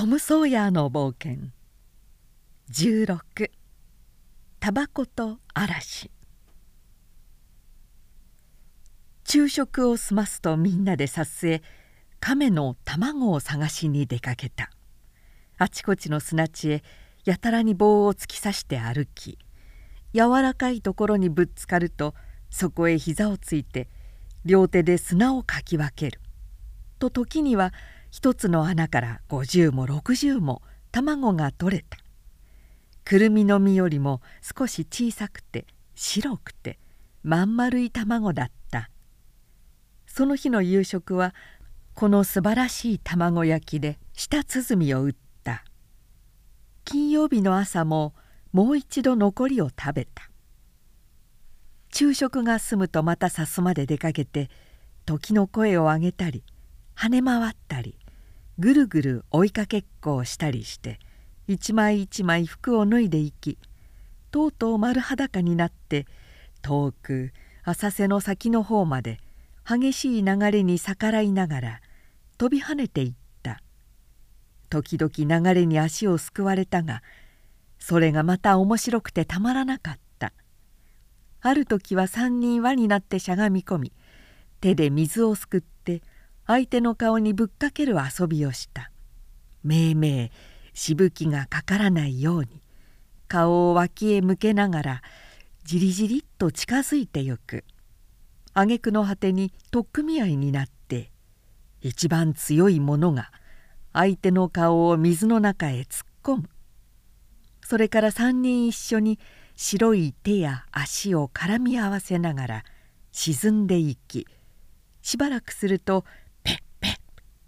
トム・ソーヤーの冒険。16タバコと嵐。昼食を済ますとみんなで撮影。亀の卵を探しに出かけた。あちこちの砂地へ。やたらに棒を突き刺して歩き。柔らかいところにぶつかるとそこへ膝をついて両手で砂をかき分ける。と時には一つの穴から50も60も卵が取れた。くるみの実よりも少し小さくて白くてまん丸い卵だった。その日の夕食はこのすばらしい卵焼きで舌鼓を打った。金曜日の朝ももう一度残りを食べた。昼食が済むとまたさすまで出かけて時の声を上げたり跳ね回ったり。ぐるぐる追いかけっこをしたりして一枚一枚服を脱いでいきとうとう丸裸になって遠く浅瀬の先の方まで激しい流れに逆らいながら飛び跳ねていった。時々流れに足をすくわれたがそれがまた面白くてたまらなかった。ある時は三人輪になってしゃがみ込み手で水をすくって相手の顔にぶっかける遊びをした。めいめいしぶきがかからないように顔を脇へ向けながらじりじりっと近づいてゆく。挙句の果てに取っ組み合いになって一番強い者が相手の顔を水の中へ突っ込む。それから三人一緒に白い手や足を絡み合わせながら沈んでいきしばらくすると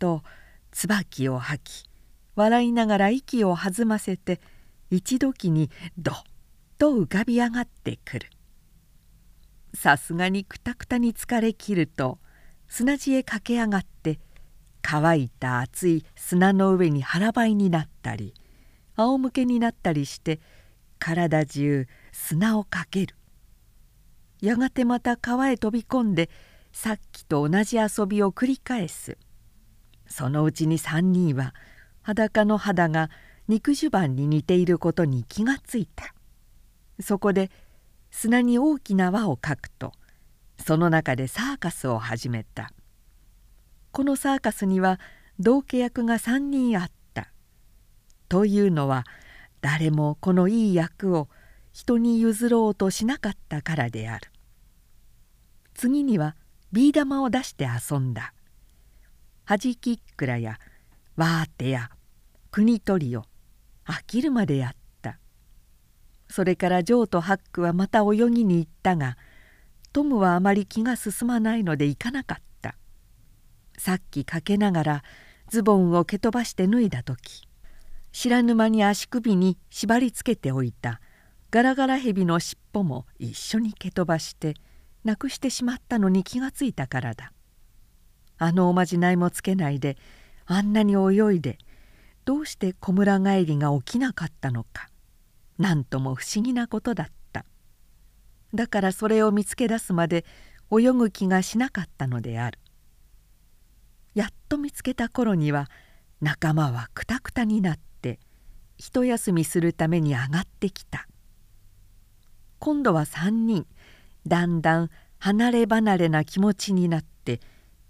と椿を吐き笑いながら息を弾ませて一時にどっと浮かび上がってくるさすがにくたくたに疲れきると砂地へ駆け上がって乾いた熱い砂の上に腹ばいになったり仰向けになったりして体中砂をかけるやがてまた川へ飛び込んでさっきと同じ遊びを繰り返す。そのうちに3人は裸の肌が肉襦袢に似ていることに気がついた。そこで砂に大きな輪をかくとその中でサーカスを始めた。このサーカスには道家役が3人あった。というのは誰もこのいい役を人に譲ろうとしなかったからである。次にはビー玉を出して遊んだ。はじきっくらやわーてや国取りを飽きるまでやった。それからジョーとハックはまた泳ぎに行ったがトムはあまり気が進まないので行かなかった。さっきかけながらズボンを蹴飛ばして脱いだ時知らぬ間に足首に縛りつけておいた。ガラガラヘビの尻尾も一緒に蹴飛ばしてなくしてしまったのに気がついたからだ。あのおまじないもつけないであんなに泳いでどうして小村帰りが起きなかったのか何とも不思議なことだった。だからそれを見つけ出すまで泳ぐ気がしなかったのである。やっと見つけた頃には仲間はくたくたになって一休みするために上がってきた。今度は3人だんだん離れ離れな気持ちになって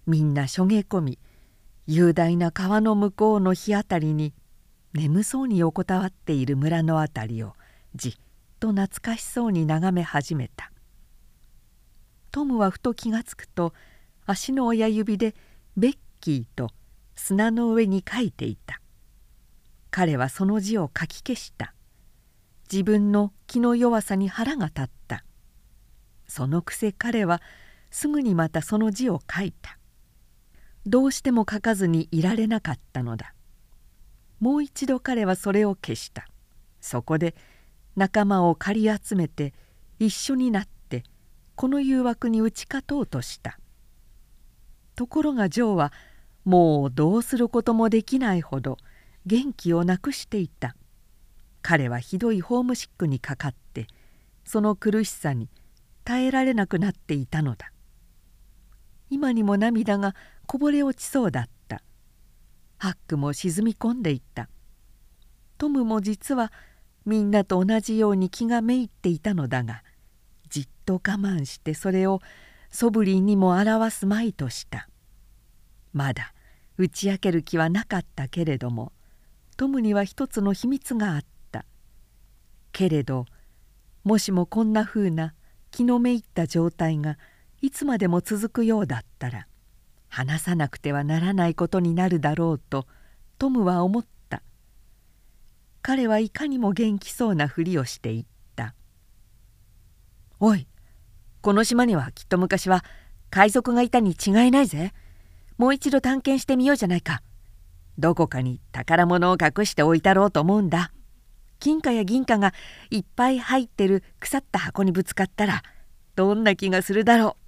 みんなしょげ込み雄大な川の向こうの日あたりに眠そうに横たわっている村の辺りをじっと懐かしそうに眺め始めた。トムはふと気が付くと足の親指で「ベッキー」と砂の上に書いていた。彼はその字を書き消した。自分の気の弱さに腹が立った。そのくせ彼はすぐにまたその字を書いた。どうしても書かずにいられなかったのだ。もう一度彼はそれを消した。そこで仲間を借り集めて一緒になってこの誘惑に打ち勝とうとした。ところがジョーはもうどうすることもできないほど元気をなくしていた。彼はひどいホームシックにかかってその苦しさに耐えられなくなっていたのだ。今にも涙がこぼれ落ちそうだった。ハックも沈み込んでいった。トムも実はみんなと同じように気がめいっていたのだがじっと我慢してそれをソブリンにも表すまいとした。まだ打ち明ける気はなかったけれどもトムには一つの秘密があった。けれどもしもこんなふうな気のめいった状態がいつまでも続くようだったら話さなくてはならないことになるだろうとトムは思った。彼はいかにも元気そうなふりをして言った「おいこの島にはきっと昔は海賊がいたに違いないぜ。もう一度探検してみようじゃないか。どこかに宝物を隠しておいたろうと思うんだ。金貨や銀貨がいっぱい入ってる腐った箱にぶつかったらどんな気がするだろ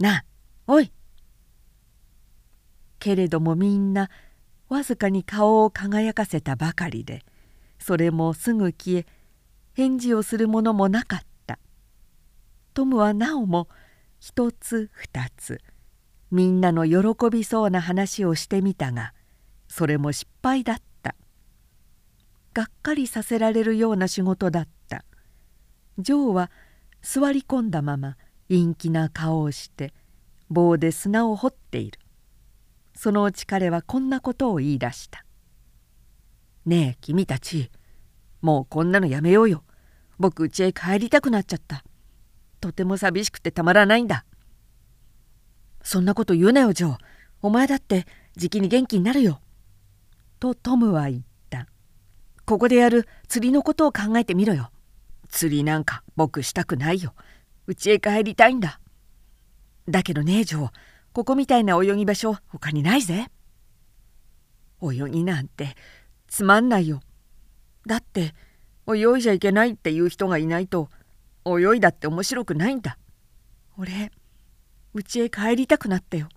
う。なあおい。けれどもみんなわずかに顔を輝かせたばかりでそれもすぐ消え返事をするものもなかった。トムはなおも一つ二つみんなの喜びそうな話をしてみたがそれも失敗だった。がっかりさせられるような仕事だった。ジョーは座り込んだまま陰気な顔をして棒で砂を掘っている。そのうち彼はこんなことを言い出した「ねえ君たち。もうこんなのやめようよ。僕家へ帰りたくなっちゃった。とても寂しくてたまらないんだ」そんなこと言うなよジョー。お前だってじきに元気になるよ。とトムは言った。ここでやる釣りのことを考えてみろよ。釣りなんか僕したくないよ。家へ帰りたいんだ。だけどねジョー。ここみたいな泳ぎ場所他にないぜ。泳ぎなんてつまんないよ。だって泳いじゃいけないっていう人がいないと泳いだって面白くないんだ。俺家へ帰りたくなったよ。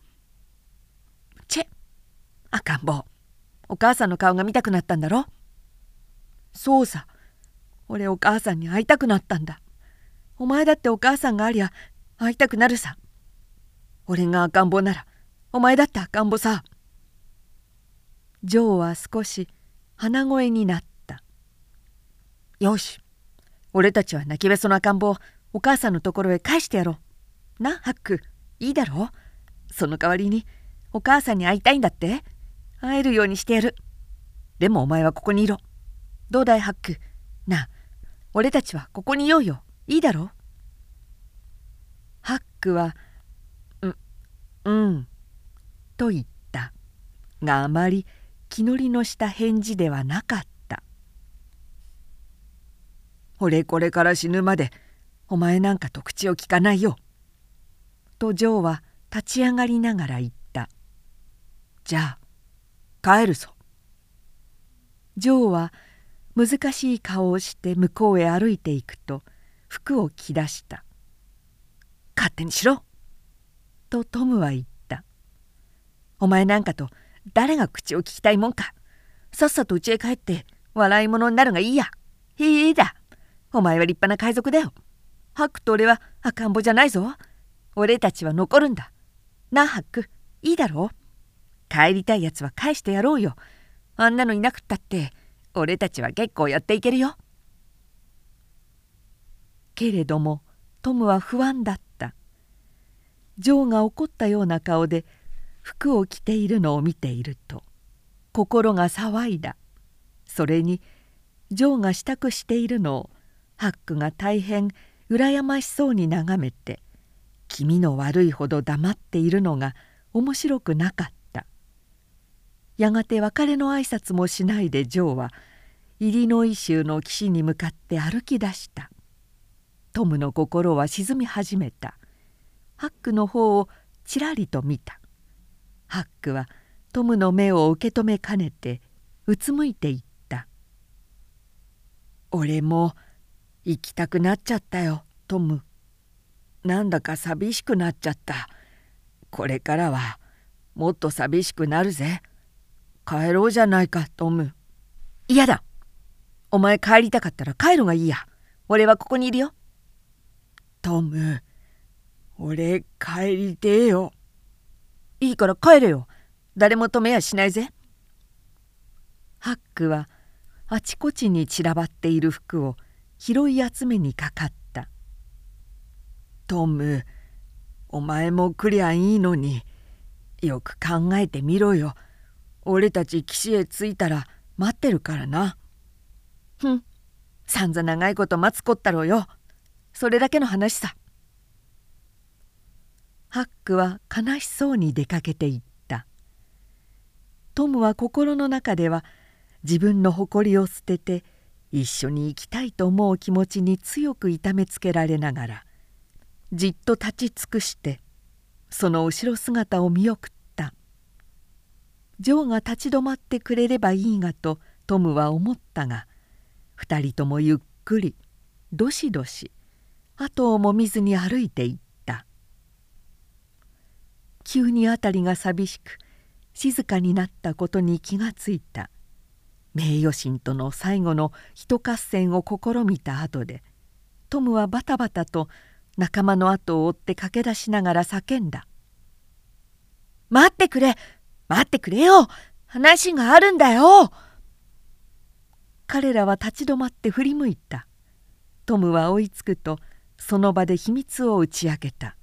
チェ赤ん坊。お母さんの顔が見たくなったんだろ。そうさ。俺お母さんに会いたくなったんだ。お前だってお母さんがありゃ会いたくなるさ。俺が赤ん坊ならお前だって赤ん坊さ。ジョーは少し鼻声になった。よし。俺たちは泣きべその赤ん坊お母さんのところへ返してやろう。なハック。いいだろう。その代わりにお母さんに会いたいんだって。会えるようにしてやる。でもお前はここにいろ。どうだいハック？なあ俺たちはここにいようよ。いいだろう。ハックはうん」と言った。があまり気乗りのした返事ではなかった「俺これから死ぬまでお前なんかと口を聞かないよ」とジョーは立ち上がりながら言った「じゃあ帰るぞ」ジョーは難しい顔をして向こうへ歩いていくと服を着出した「勝手にしろ!」とトムは言った「お前なんかと誰が口を聞きたいもんか。さっさと家へ帰って笑い物になるがいいや。いいだ。お前は立派な海賊だよ。ハックと俺は赤ん坊じゃないぞ。俺たちは残るんだ。なあハックいいだろ。う帰りたいやつは返してやろうよ。あんなのいなくったって俺たちは結構やっていけるよ。けれどもトムは不安だった。ジョーが怒ったような顔で服を着ているのを見ていると心が騒いだ。それにジョーが支度しているのをハックが大変羨ましそうに眺めて気味の悪いほど黙っているのが面白くなかった。やがて別れの挨拶もしないでジョーはイリノイ州の岸に向かって歩き出した。トムの心は沈み始めた。ハックの方をちらりと見た。ハックはトムの目を受け止めかねてうつむいていった「俺も行きたくなっちゃったよトム。なんだか寂しくなっちゃった。これからはもっと寂しくなるぜ。帰ろうじゃないかトム。嫌だ。お前帰りたかったら帰るがいいや。俺はここにいるよ。トム。俺帰りてえよ。いいから帰れよ。誰も止めやしないぜ。ハックはあちこちに散らばっている服を拾い集めにかかった「トムお前も来りゃいいのによく考えてみろよ。俺たち岸へ着いたら待ってるからな」ふん。さんざ長いこと待つこったろうよ。それだけの話さ。ハックは悲しそうに出かけていった。トムは心の中では自分の誇りを捨てて一緒に行きたいと思う気持ちに強く痛めつけられながらじっと立ち尽くしてその後ろ姿を見送った。ジョーが立ち止まってくれればいいがとトムは思ったが2人ともゆっくりどしどし後をも見ずに歩いていった。急に辺りが寂しく静かになったことに気がついた。名誉心との最後の一合戦を試みた後でトムはバタバタと仲間の後を追って駆け出しながら叫んだ「待ってくれ待ってくれよ話があるんだよ!」彼らは立ち止まって振り向いた。トムは追いつくとその場で秘密を打ち明けた。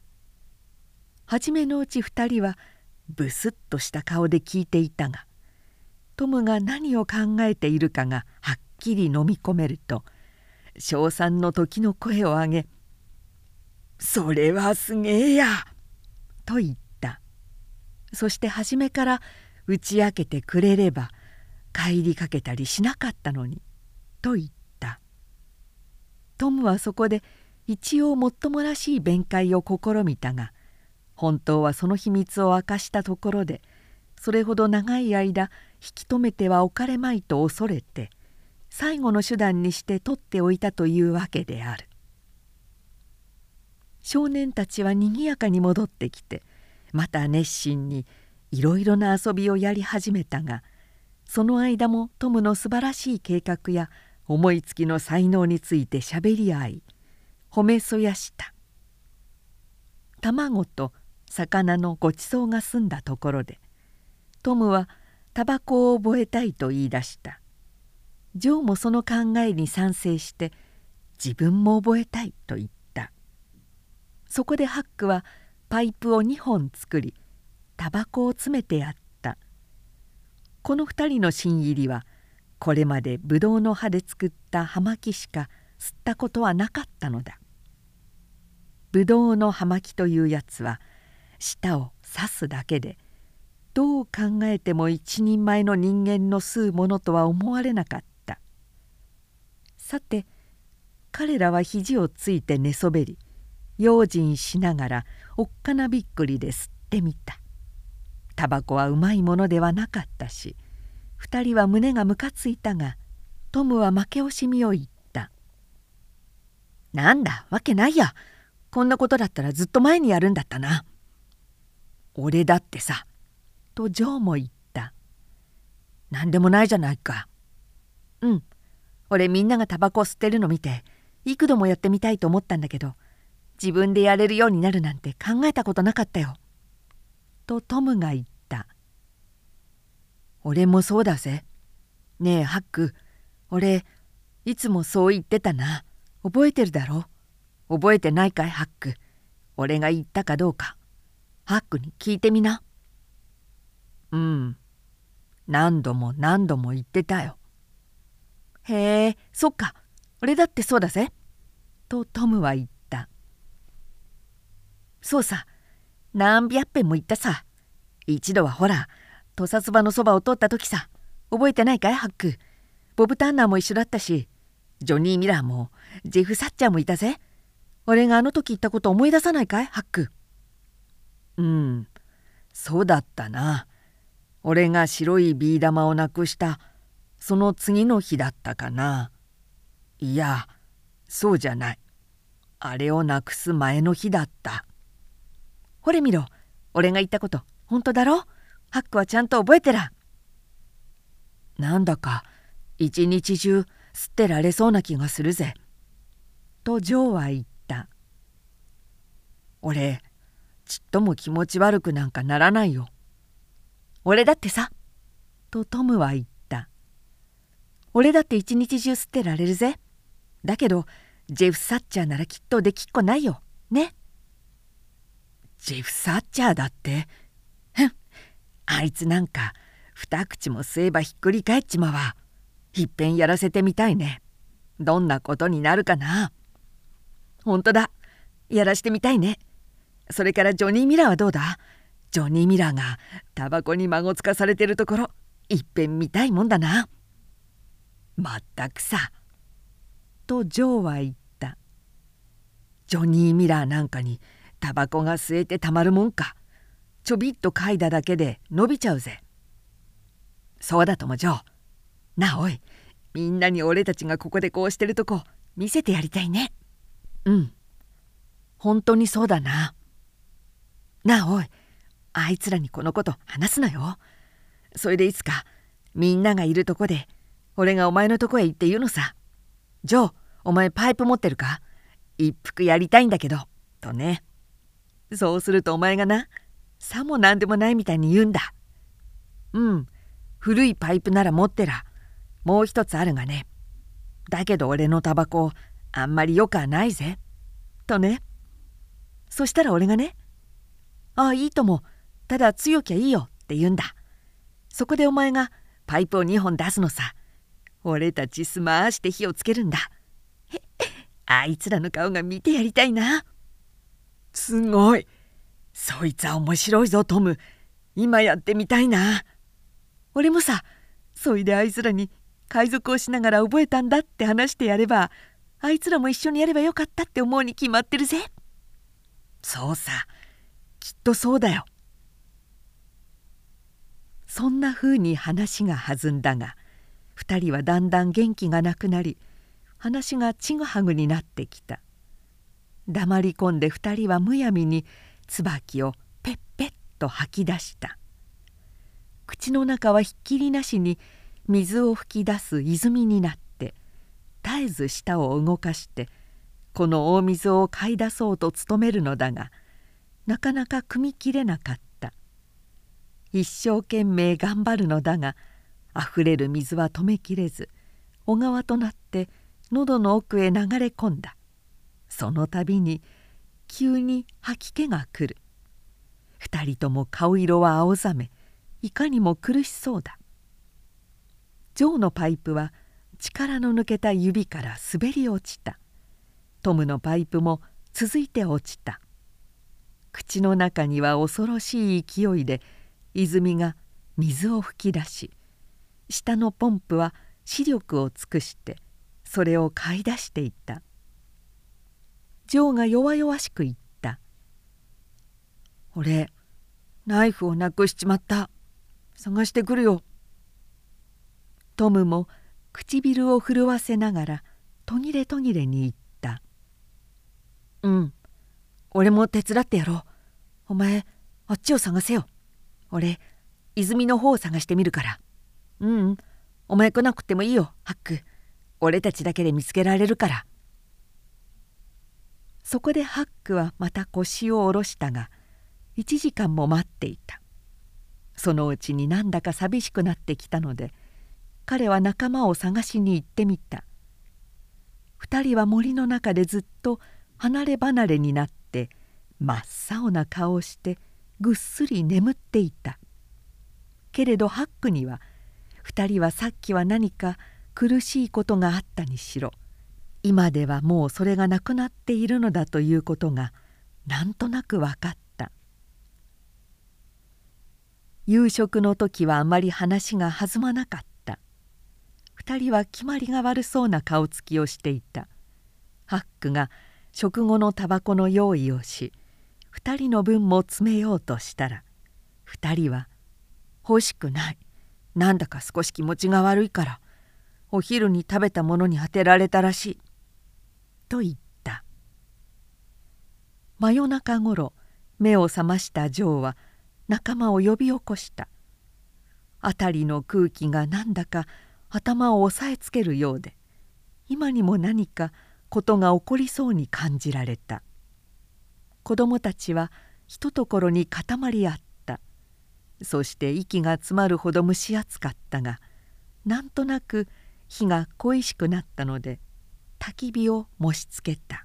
初めのうち2人はブスッとした顔で聞いていたがトムが何を考えているかがはっきり飲み込めると称賛の時の声を上げ「それはすげえや!」と言ったそして初めから打ち明けてくれれば帰りかけたりしなかったのにと言ったトムはそこで一応もっともらしい弁解を試みたが本当はその秘密を明かしたところでそれほど長い間引き止めてはおかれまいと恐れて最後の手段にして取っておいたというわけである。少年たちはにぎやかに戻ってきてまた熱心にいろいろな遊びをやり始めたがその間もトムの素晴らしい計画や思いつきの才能についてしゃべり合い褒めそやした。卵と魚のごちそうが済んだところでトムはタバコを覚えたいと言い出した。ジョーもその考えに賛成して自分も覚えたいと言った。そこでハックはパイプを2本作りタバコを詰めてやった。この2人の新入りはこれまでブドウの葉で作った葉巻しか吸ったことはなかったのだ。ブドウの葉巻というやつは舌を刺すだけでどう考えても一人前の人間の吸うものとは思われなかった。さて彼らは肘をついて寝そべり用心しながらおっかなびっくりで吸ってみた。タバコはうまいものではなかったし2人は胸がムカついたがトムは負け惜しみを言った「なんだわけないや。こんなことだったらずっと前にやるんだったな」「俺だってさ」とジョーも言った「何でもないじゃないか」「うん。俺みんながタバコ吸ってるの見て幾度もやってみたいと思ったんだけど自分でやれるようになるなんて考えたことなかったよ」とトムが言った「俺もそうだぜ。ねえハック。俺いつもそう言ってたな。覚えてるだろ。覚えてないかいハック。俺が言ったかどうか。ハックに聞いてみな」うん。何度も何度も言ってたよ。へえそっか。俺だってそうだぜ。とトムは言った。そうさ。何百遍も言ったさ。一度はほら土佐そばのそばを通った時さ。覚えてないかいハック。ボブ・ターナーも一緒だったしジョニー・ミラーもジェフ・サッチャーもいたぜ。俺があの時言ったこと思い出さないかいハックうん。そうだったな。俺が白いビー玉をなくした。その次の日だったかな。いやそうじゃない。あれをなくす前の日だった。ほれ見ろ。俺が言ったこと。本当だろ？ハックはちゃんと覚えてら。なんだか一日中吸ってられそうな気がするぜ。とジョーは言った。俺ちっとも気持ち悪くなんかならないよ。俺だってさ。とトムは言った。俺だって一日中吸ってられるぜ。だけどジェフ・サッチャーならきっとできっこないよ。ね。ジェフ・サッチャーだって。ふん。あいつなんか二口も吸えばひっくり返っちまわ。いっぺんやらせてみたいね。どんなことになるかな。ほんとだ。やらしてみたいね。それからジョニー・ミラーはどうだ？ジョニー・ミラーがタバコに孫つかされてるところいっぺん見たいもんだな。まったくさ。とジョーは言った。ジョニー・ミラーなんかにタバコが吸えてたまるもんか。ちょびっと嗅いだだけで伸びちゃうぜ。そうだともジョー。なおいみんなに俺たちがここでこうしてるとこ見せてやりたいね。うん。本当にそうだな。なあおい。あいつらにこのこと話すなよ。それでいつかみんながいるとこで俺がお前のとこへ行って言うのさ。ジョーお前パイプ持ってるか？一服やりたいんだけど。とね。そうするとお前がなさも何でもないみたいに言うんだ。うん。古いパイプなら持ってらもう一つあるがね。だけど俺のタバコあんまりよくはないぜ。とね。そしたら俺がねああいいとも。ただ強きゃいいよって言うんだ。そこでお前がパイプを2本出すのさ。俺たちすまーして火をつけるんだ。あいつらの顔が見てやりたいな。すごい。そいつは面白いぞトム。今やってみたいな。俺もさそいであいつらに海賊をしながら覚えたんだって話してやればあいつらも一緒にやればよかったって思うに決まってるぜ。そうさ。きっとそうだよ。そんなふうに話が弾んだが2人はだんだん元気がなくなり話がちぐはぐになってきた。黙り込んで2人はむやみに椿をペッペッと吐き出した。口の中はひっきりなしに水を噴き出す泉になって絶えず舌を動かしてこの大水を買い出そうと努めるのだがなかなか汲みきれなかった。一生懸命頑張るのだがあふれる水は止めきれず小川となって喉の奥へ流れ込んだ。その度に急に吐き気が来る。二人とも顔色は青ざめいかにも苦しそうだ。ジョーのパイプは力の抜けた指から滑り落ちた。トムのパイプも続いて落ちた。口の中には恐ろしい勢いで泉が水を噴き出し下のポンプは視力を尽くしてそれを買い出していった。ジョーが弱々しく言った「俺ナイフをなくしちまった。探してくるよ」トムも唇を震わせながら途切れ途切れに言った「うん。俺も手伝ってやろう。お前あっちを探せよ。俺泉の方を探してみるから。ううん。お前来なくてもいいよハック。俺たちだけで見つけられるから。そこでハックはまた腰を下ろしたが1時間も待っていた。そのうちになんだか寂しくなってきたので彼は仲間を探しに行ってみた。2人は森の中でずっと離れ離れになって真っ青な顔をしてぐっすり眠っていた。けれどハックには2人はさっきは何か苦しいことがあったにしろ。今ではもうそれがなくなっているのだということがなんとなく分かった。夕食の時はあまり話が弾まなかった。2人は決まりが悪そうな顔つきをしていた。ハックが食後のタバコの用意をし2人の分も詰めようとしたら2人は「欲しくない。なんだか少し気持ちが悪いからお昼に食べたものに当てられたらしい」と言った。真夜中ごろ目を覚ましたジョーは仲間を呼び起こした。辺りの空気がなんだか頭を押さえつけるようで今にも何かことが起こりそうに感じられた。子供たちはひとところに固まり合った。そして息が詰まるほど蒸し暑かったがなんとなく火が恋しくなったので焚き火を燃しつけた。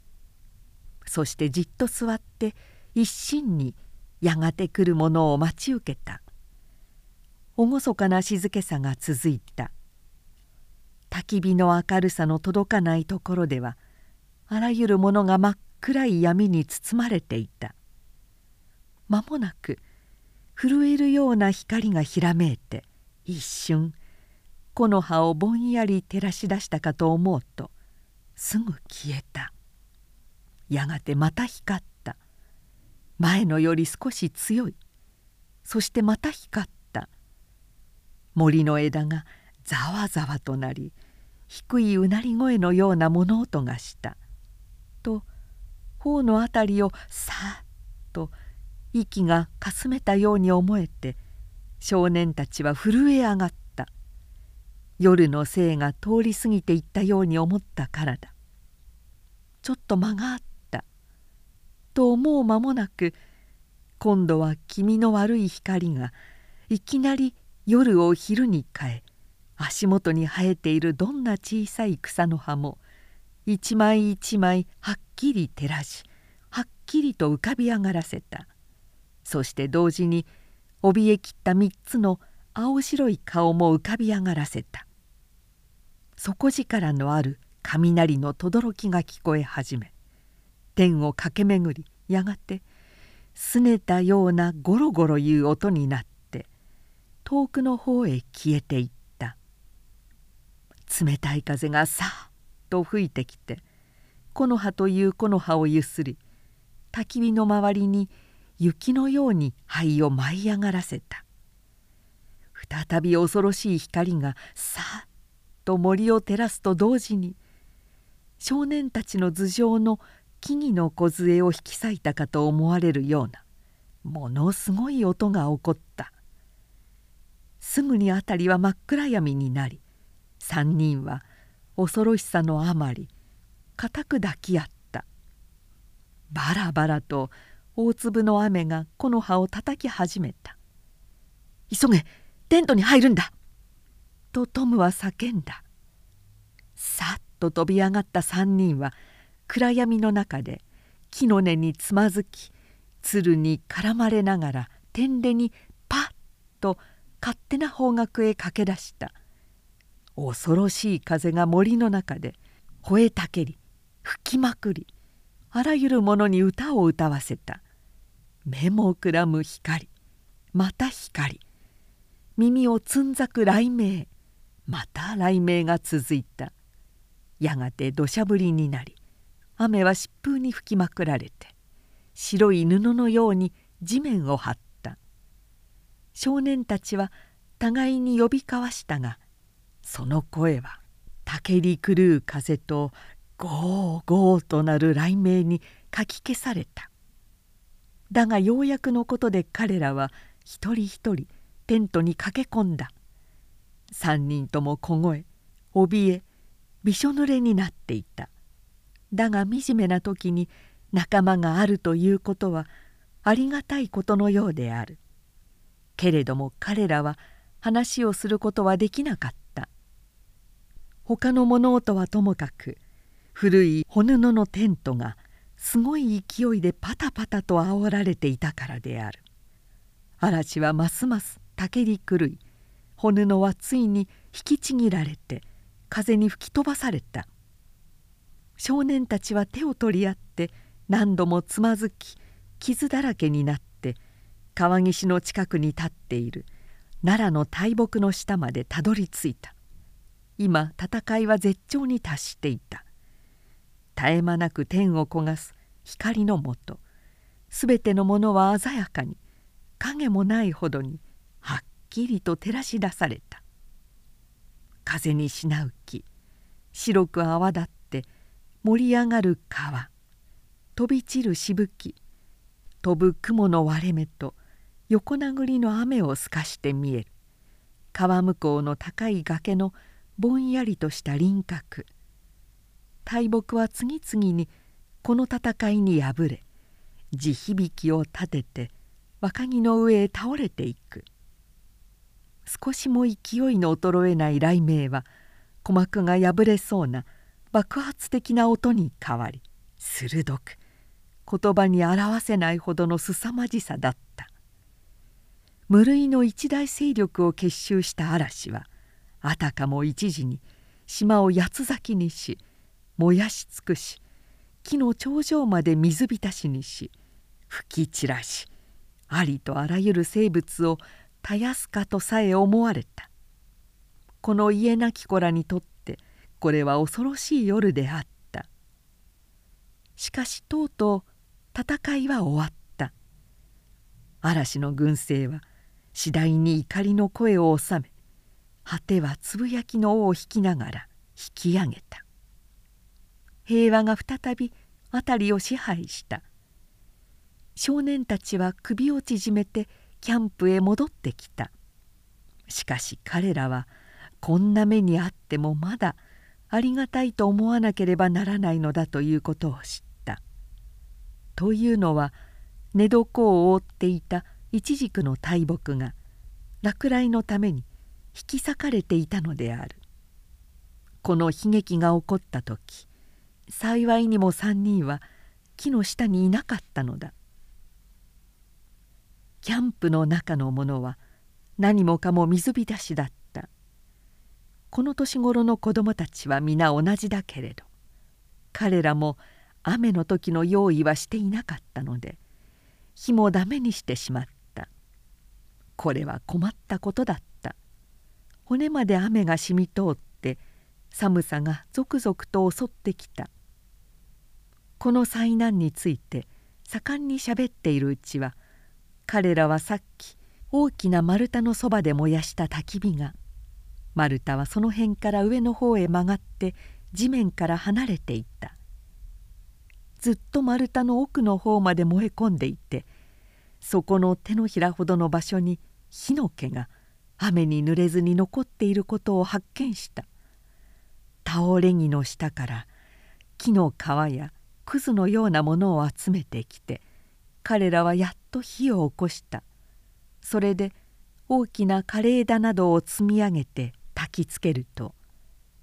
そしてじっと座って一心にやがて来るものを待ち受けた。厳かな静けさが続いた。焚き火の明るさの届かないところではあらゆるものが真っ暗い闇に包まれていた。間もなく震えるような光がひらめいて一瞬木の葉をぼんやり照らし出したかと思うとすぐ消えた。やがてまた光った。前のより少し強い。そしてまた光った。森の枝がざわざわとなり低いうなり声のような物音がした。頬の辺りをさっと息がかすめたように思えて少年たちは震え上がった。夜の生が通り過ぎていったように思ったからだ。ちょっと間があった。と思う間もなく今度は気味の悪い光がいきなり夜を昼に変え足元に生えているどんな小さい草の葉も一枚一枚はっきり照らしはっきりと浮かび上がらせた。そして同時に怯えきった三つの青白い顔も浮かび上がらせた。底力のある雷の轟が聞こえ始め天を駆け巡りやがてすねたようなゴロゴロいう音になって遠くの方へ消えていった。冷たい風がさっと吹いてきて木の葉という木の葉をゆすり焚き火の周りに雪のように灰を舞い上がらせた。再び恐ろしい光がさっと森を照らすと同時に少年たちの頭上の木々の梢を引き裂いたかと思われるようなものすごい音が起こった。すぐに辺りは真っ暗闇になり3人は恐ろしさのあまり固く抱き合った。バラバラと大粒の雨が木の葉を叩き始めた「急げテントに入るんだ!」とトムは叫んだ。さっと飛び上がった3人は暗闇の中で木の根につまずき鶴に絡まれながら天でにパッと勝手な方角へ駆け出した。恐ろしい風が森の中で吠えたけり吹きまくりあらゆるものに歌を歌わせた。目もくらむ光また光。耳をつんざく雷鳴また雷鳴が続いた。やがて土砂降りになり雨は疾風に吹きまくられて白い布のように地面を張った。少年たちは互いに呼び交わしたがその声はたけり狂う風とゴーゴーとなる雷鳴にかき消された。だがようやくのことで彼らは一人一人テントに駆け込んだ。三人とも凍え怯えびしょ濡れになっていた。だが惨めな時に仲間があるということはありがたいことのようである。けれども彼らは話をすることはできなかった。他の物音はともかく古い骨布のテントがすごい勢いでパタパタと煽られていたからである。嵐はますますたけり狂い骨のはついに引きちぎられて風に吹き飛ばされた。少年たちは手を取り合って何度もつまずき傷だらけになって川岸の近くに立っている奈良の大木の下までたどり着いた。今戦いは絶頂に達していた。絶え間なく天を焦がす光のもと全てのものは鮮やかに影もないほどにはっきりと照らし出された。風にしなう木白く泡立って盛り上がる川飛び散るしぶき飛ぶ雲の割れ目と横殴りの雨を透かして見える。川向こうの高い崖のぼんやりとした輪郭。大木は次々にこの戦いに敗れ地響きを立てて若木の上へ倒れていく。少しも勢いの衰えない雷鳴は鼓膜が破れそうな爆発的な音に変わり鋭く言葉に表せないほどの凄まじさだった。無類の一大勢力を結集した嵐はあたかも一時に島を八つ咲きにし燃やし尽くし木の頂上まで水浸しにし吹き散らしありとあらゆる生物をたやすかとさえ思われた。この家なき子らにとってこれは恐ろしい夜であった。しかしとうとう戦いは終わった。嵐の軍勢は次第に怒りの声を収め果てはつぶやきの尾を引きながら引き上げた。平和が再び辺りを支配した少年たちは首を縮めてキャンプへ戻ってきたしかし彼らはこんな目にあってもまだありがたいと思わなければならないのだということを知った。というのは寝床を覆っていたイチジクの大木が落雷のために引き裂かれていたのである。この悲劇が起こった時幸いにも3人は木の下にいなかったのだ。キャンプの中のものは何もかも水浸しだった。この年頃の子供たちは皆同じだけれど彼らも雨の時の用意はしていなかったので火もダメにしてしまった。これは困ったことだった。骨まで雨が染み通って寒さが続々と襲ってきた。この災難について盛んにしゃべっているうちは彼らはさっき大きな丸太のそばで燃やした焚き火が丸太はその辺から上の方へ曲がって地面から離れていった。ずっと丸太の奥の方まで燃え込んでいてそこの手のひらほどの場所に火の気が雨に濡れずに残っていることを発見した。倒れ木の下から木の皮やくずのようなものを集めてきて彼らはやっと火を起こした。それで大きな枯れ枝などを積み上げて焚きつけると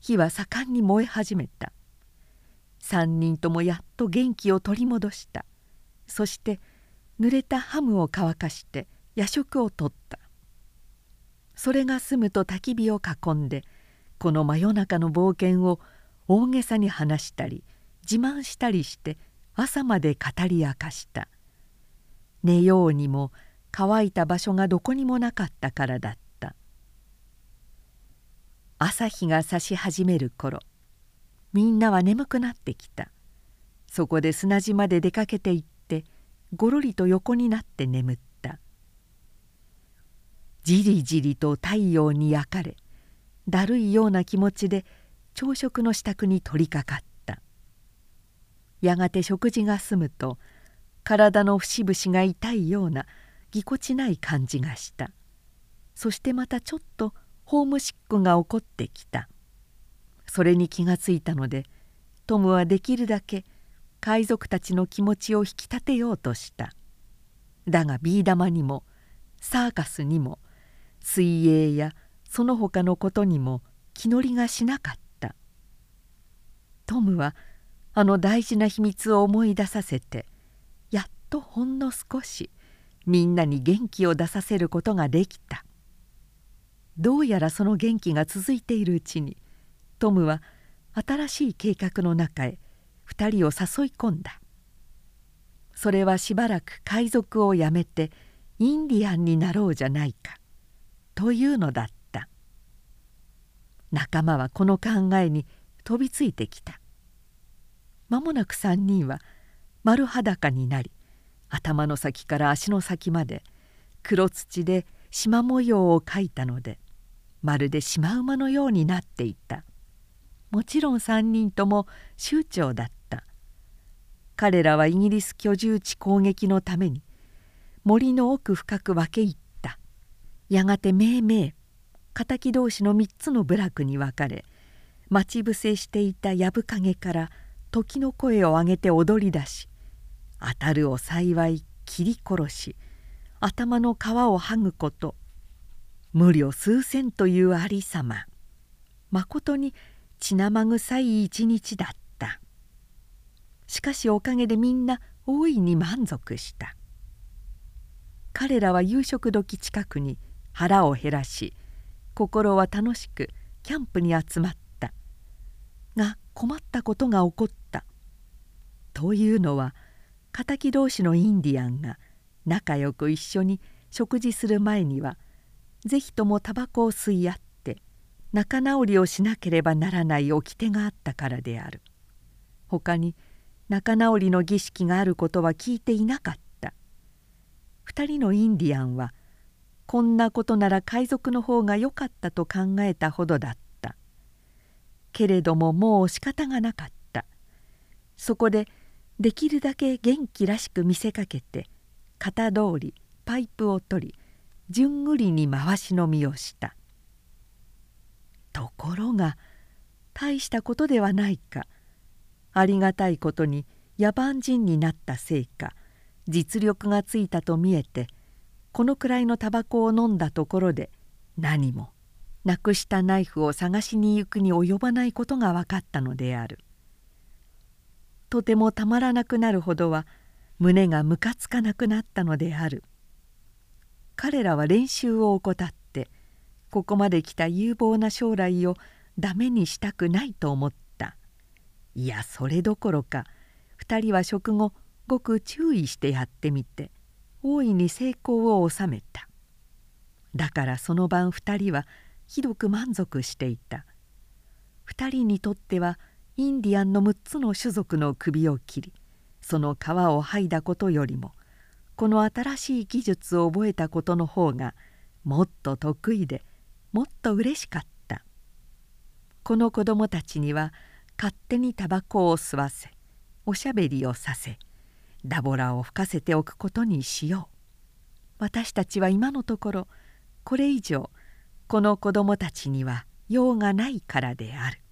火は盛んに燃え始めた。3人ともやっと元気を取り戻した。そして濡れたハムを乾かして夜食をとった。それが済むと焚き火を囲んでこの真夜中の冒険を大げさに話したり自慢したりして朝まで語り明かした。寝ようにも乾いた場所がどこにもなかったからだった。朝日が差し始める頃みんなは眠くなってきた。そこで砂地まで出かけて行ってごろりと横になって眠った。じりじりと太陽に焼かれだるいような気持ちで朝食の支度に取りかかった。やがて食事が済むと体の節々が痛いようなぎこちない感じがした。そしてまたちょっとホームシックが起こってきた。それに気がついたのでトムはできるだけ海賊たちの気持ちを引き立てようとした。だがビー玉にもサーカスにも水泳やその他のことにも気乗りがしなかった。トムはあの大事な秘密を思い出させてやっとほんの少しみんなに元気を出させることができた。どうやらその元気が続いているうちにトムは新しい計画の中へ2人を誘い込んだ。それはしばらく海賊をやめてインディアンになろうじゃないかというのだった。仲間はこの考えに飛びついてきた。間もなく3人は丸裸になり頭の先から足の先まで黒土で縞模様を描いたのでまるでシマウマのようになっていた。もちろん3人とも酋長だった。彼らはイギリス居住地攻撃のために森の奥深く分け入った。やがてめいめい敵同士の3つの部落に分かれ待ち伏せしていた藪影から時の声を上げて踊り出し当たるを幸い切り殺し頭の皮を剥ぐこと無慮数千というありさままことに血生臭い一日だった。しかしおかげでみんな大いに満足した。彼らは夕食時近くに腹を減らし心は楽しくキャンプに集まった。が困ったことが起こった。というのは敵同士のインディアンが仲良く一緒に食事する前には是非ともタバコを吸い合って仲直りをしなければならない掟があったからである。他に仲直りの儀式があることは聞いていなかった。2人のインディアンはこんなことなら海賊の方が良かったと考えたほどだった。けれどももう仕方がなかった。そこでできるだけ元気らしく見せかけて型通りパイプを取りじゅんぐりに回し飲みをした。ところが大したことではないか。ありがたいことに野蛮人になったせいか実力がついたと見えてこのくらいのタバコを飲んだところで何もなくしたナイフを探しに行くに及ばないことが分かったのである。とてもたまらなくなるほどは胸がむかつかなくなったのである。彼らは練習を怠ってここまで来た有望な将来をダメにしたくないと思った。いやそれどころか2人は食後ごく注意してやってみて大いに成功を収めた。だからその晩2人はひどく満足していた。2人にとってはインディアンの6つの種族の首を切りその皮を剥いだことよりもこの新しい技術を覚えたことの方がもっと得意でもっと嬉しかった。この子供たちには勝手にタバコを吸わせおしゃべりをさせダボラを吹かせておくことにしよう。私たちは今のところこれ以上この子供たちには用がないからである。